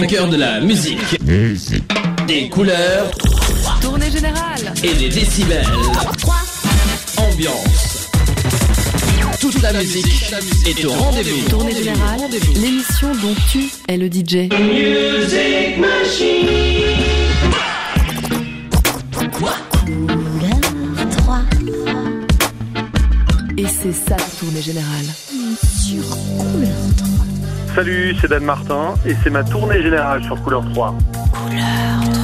vainqueur de la musique, des couleurs Tournée générale. et des décibels. Ambiance. Toute la musique est au rendez-vous. Tournée générale. L'émission dont tu es le DJ. Couleur 3 Et c'est ça la tournée générale. sur couleur 3. Salut, c'est Dan Martin et c'est ma tournée générale sur Couleur 3. Couleur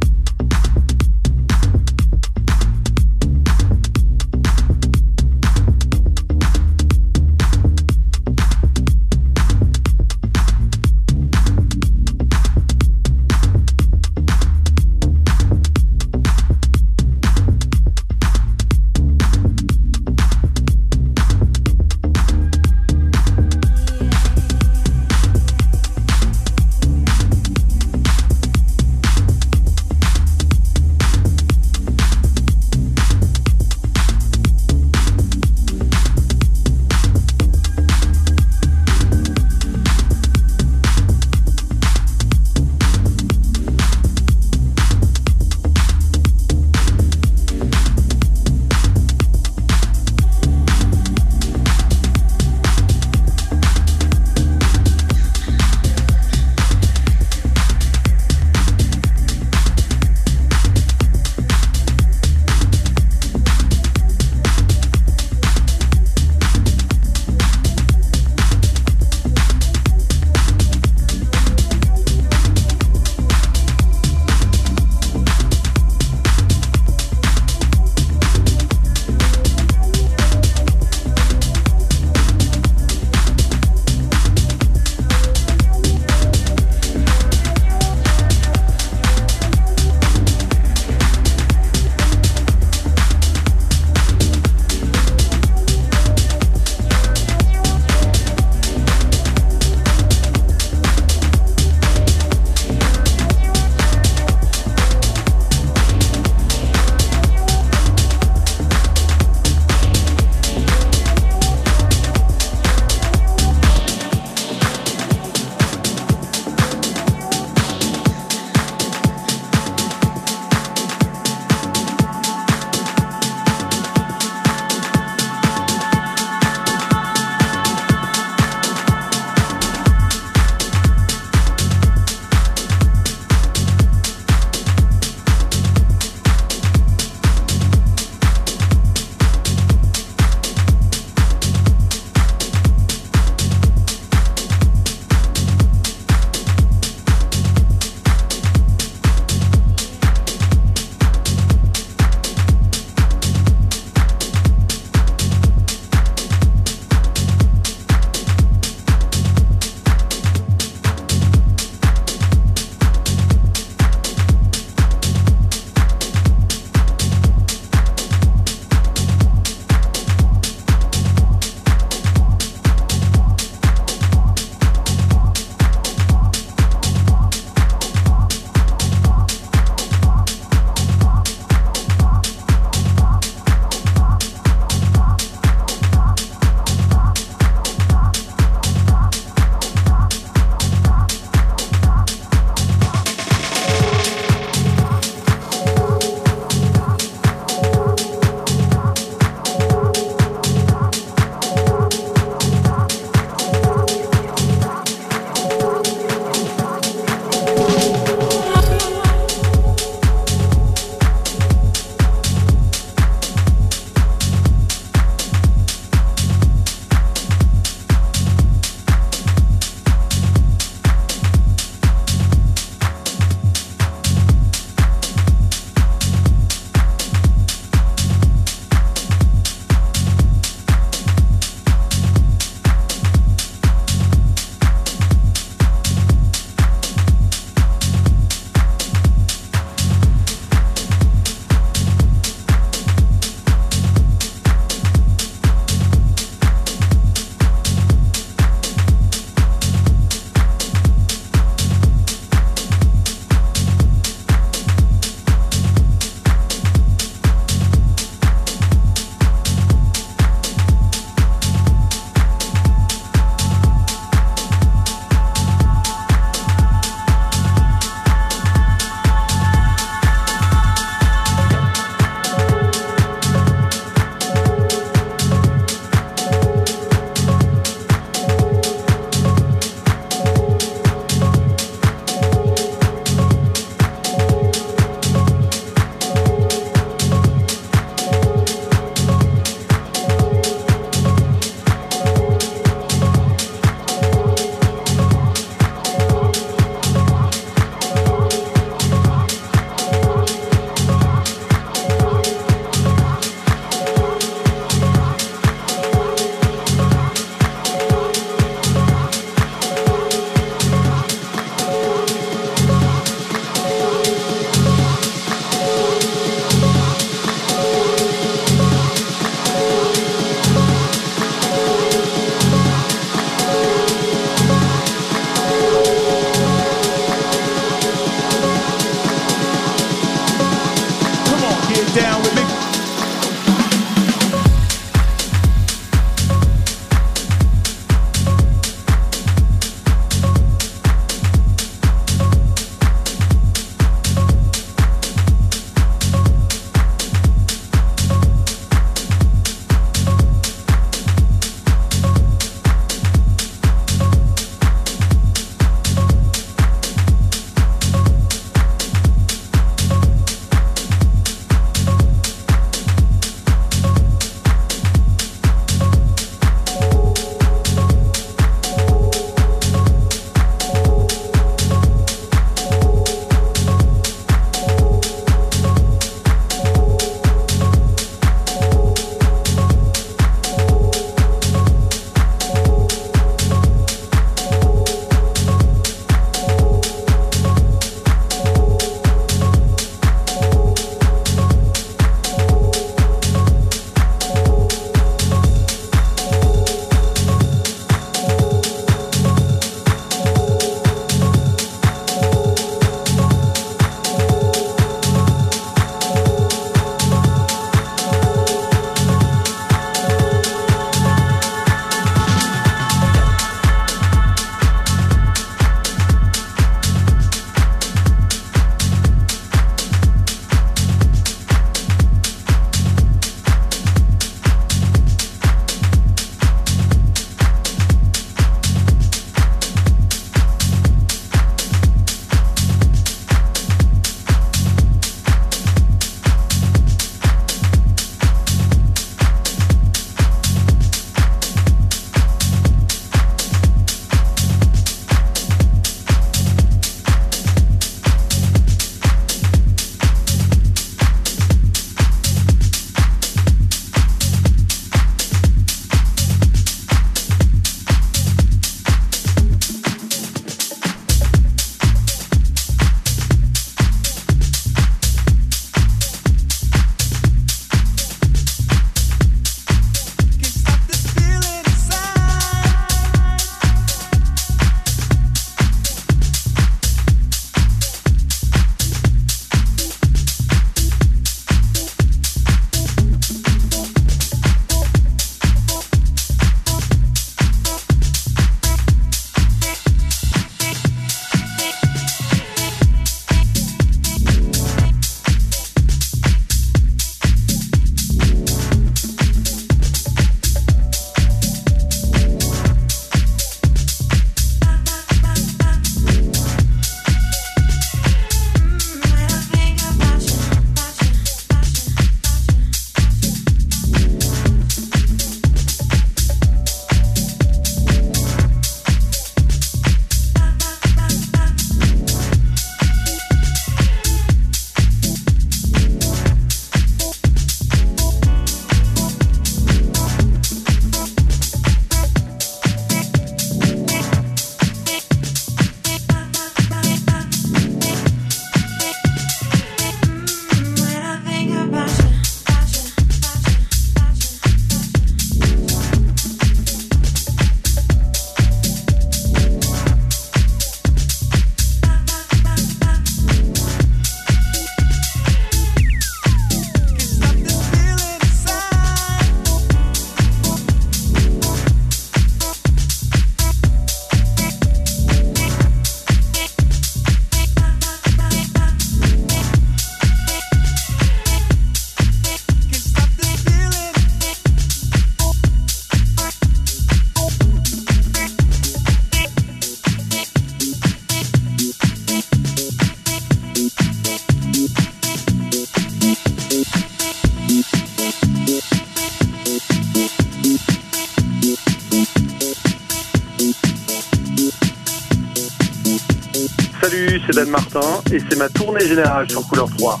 sur Couleur 3.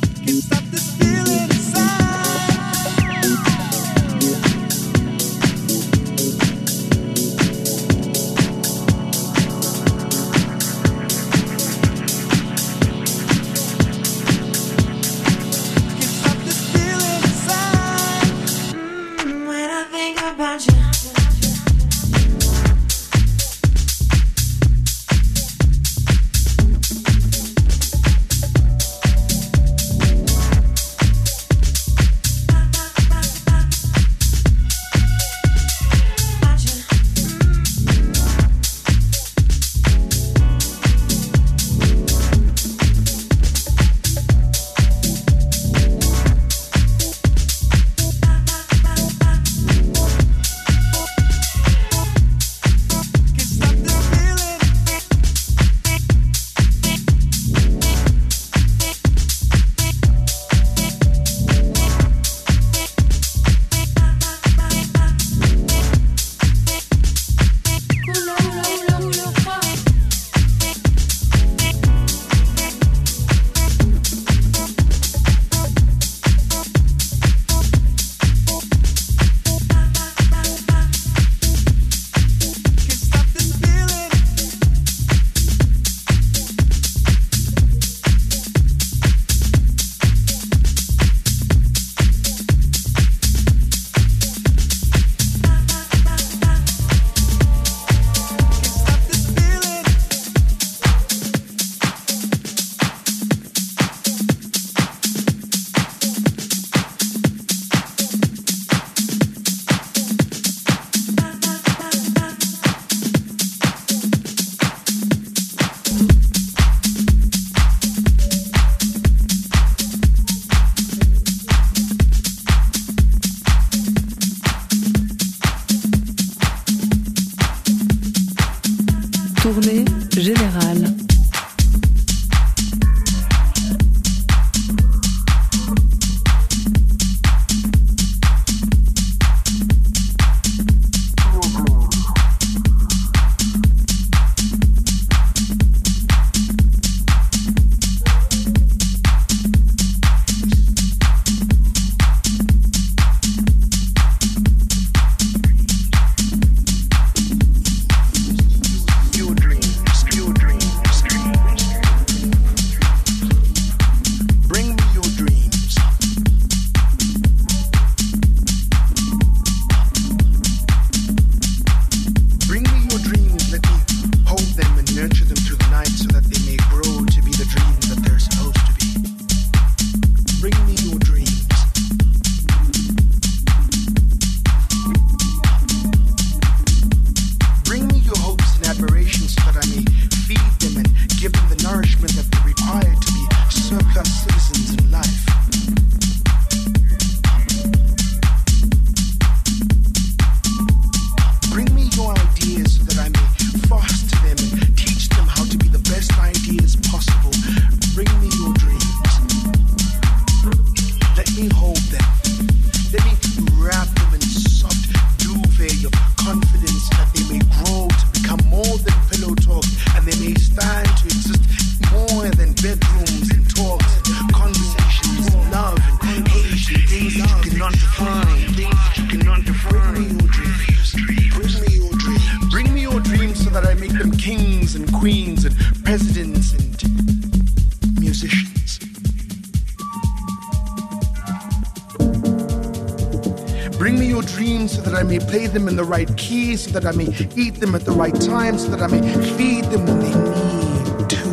So that I may eat them at the right time, so that I may feed them when they need to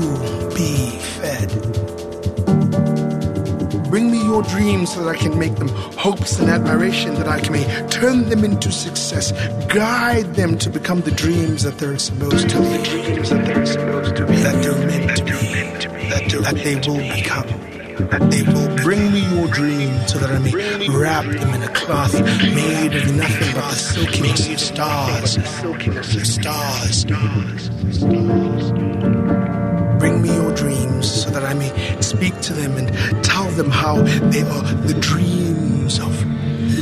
be fed. Bring me your dreams so that I can make them hopes and admiration, that I can may turn them into success, guide them to become the dreams that they're supposed to be, that they're meant to be, that they will become that they will bring me your dreams so that I may wrap them in a cloth made of nothing but the silkiness of stars. Stars. Bring me your dreams so that I may speak to them and tell them how they are the dreams of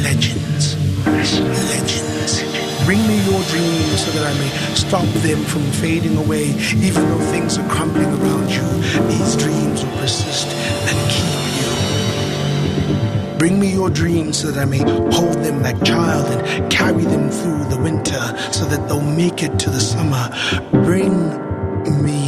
legends. Legends. Bring me your dreams so that I may stop them from fading away. Even though things are crumbling around you, these dreams will persist and keep you. Bring me your dreams so that I may hold them like child and carry them through the winter so that they'll make it to the summer. Bring me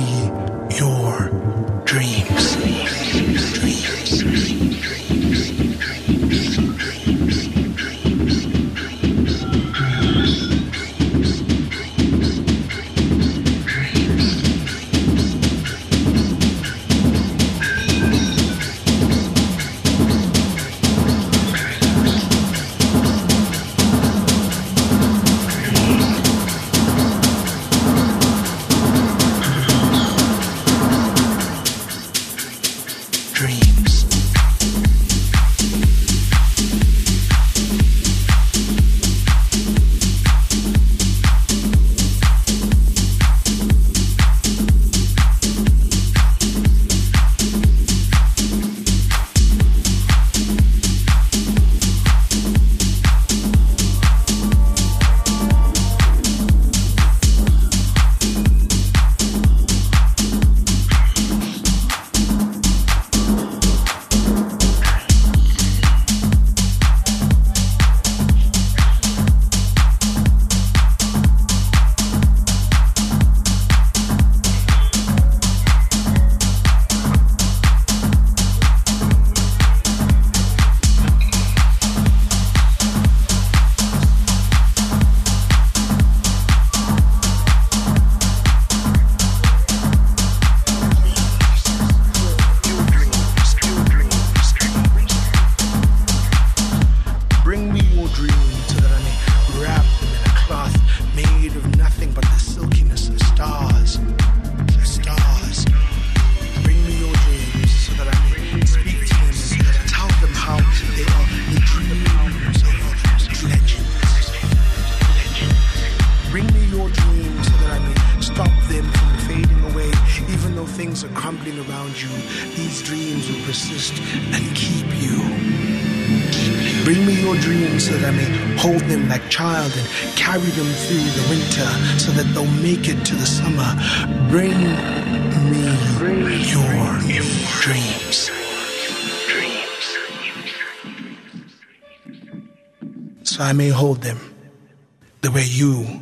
I may hold them the way you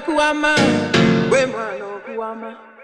kuama we mwana kuama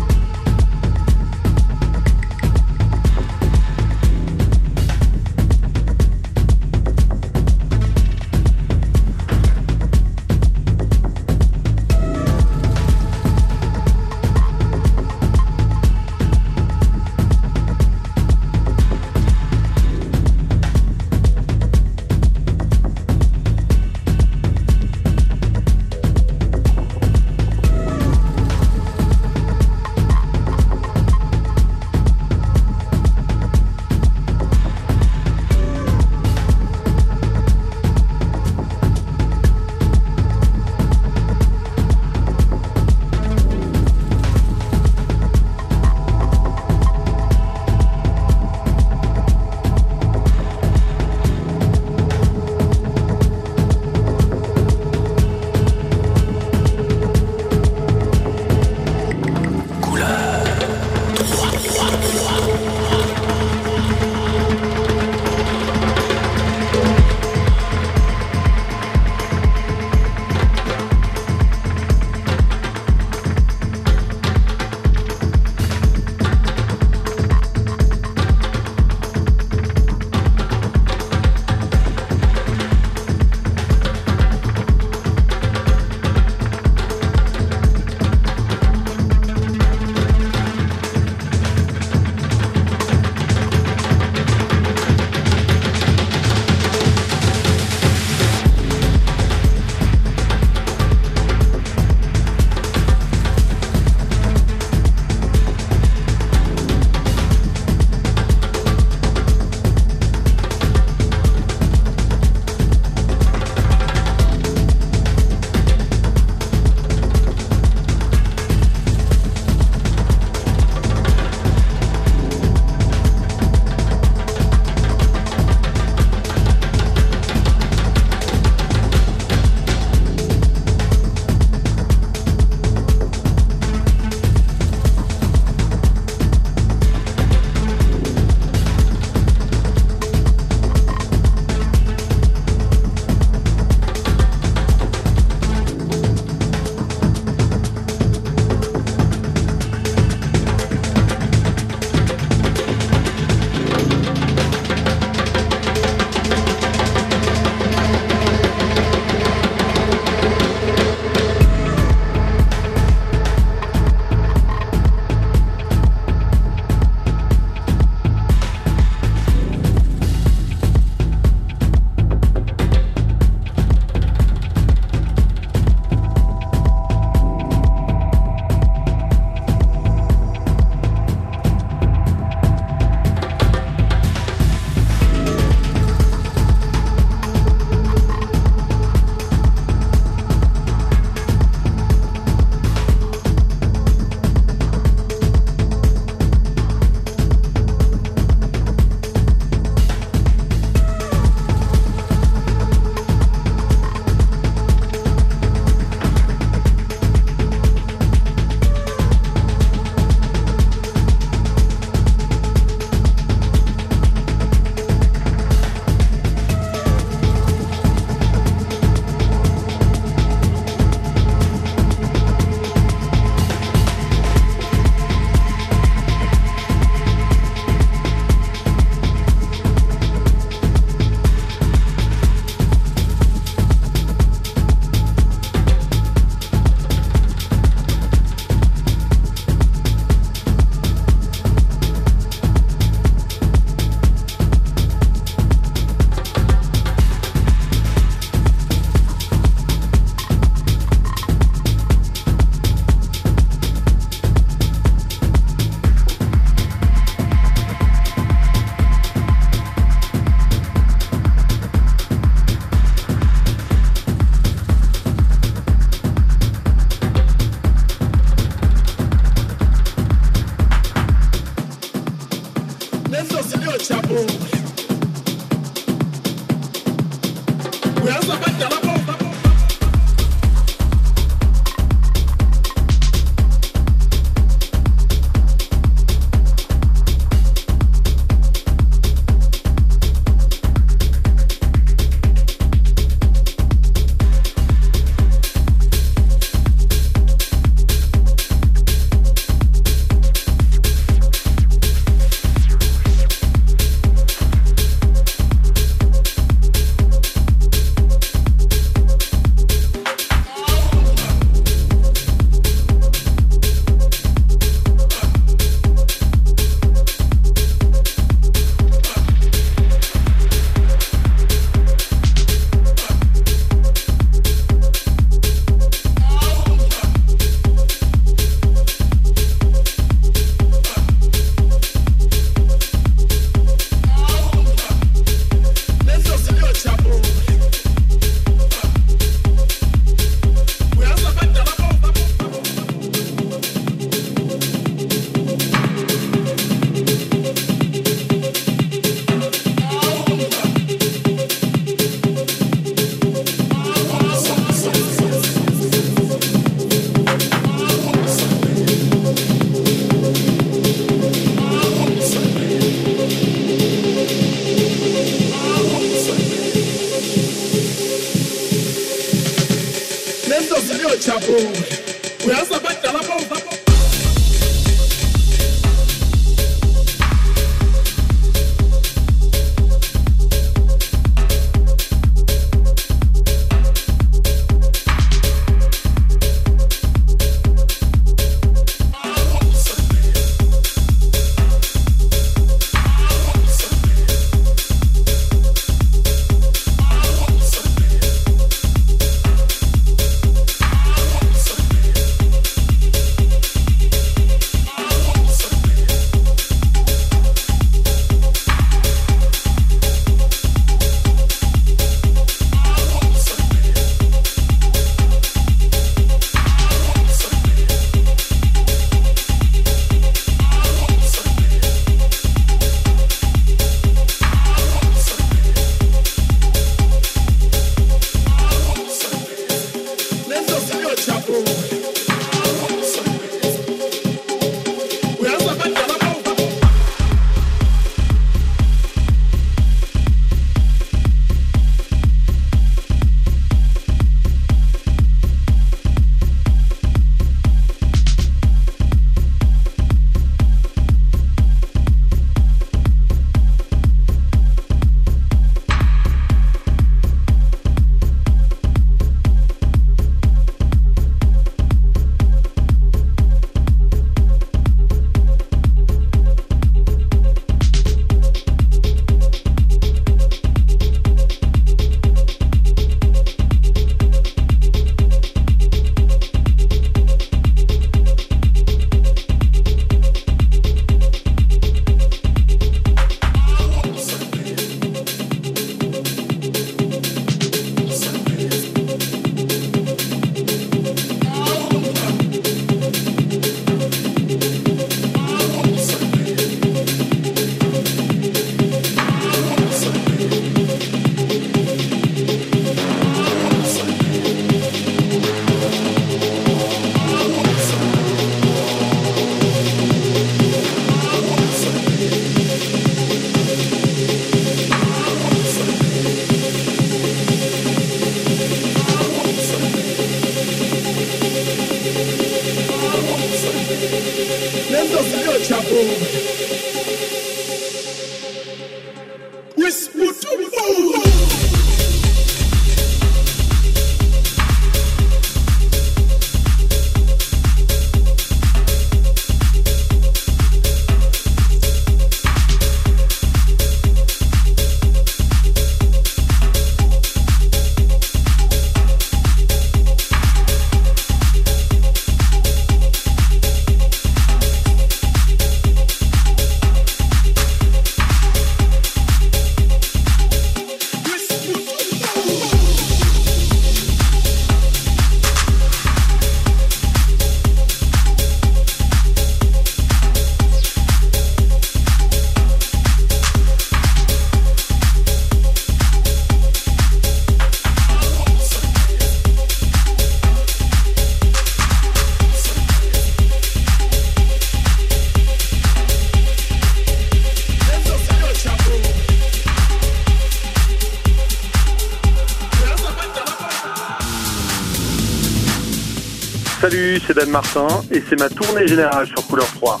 Martin et c'est ma tournée générale sur Couleur 3.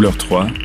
Couleur 3, minuit.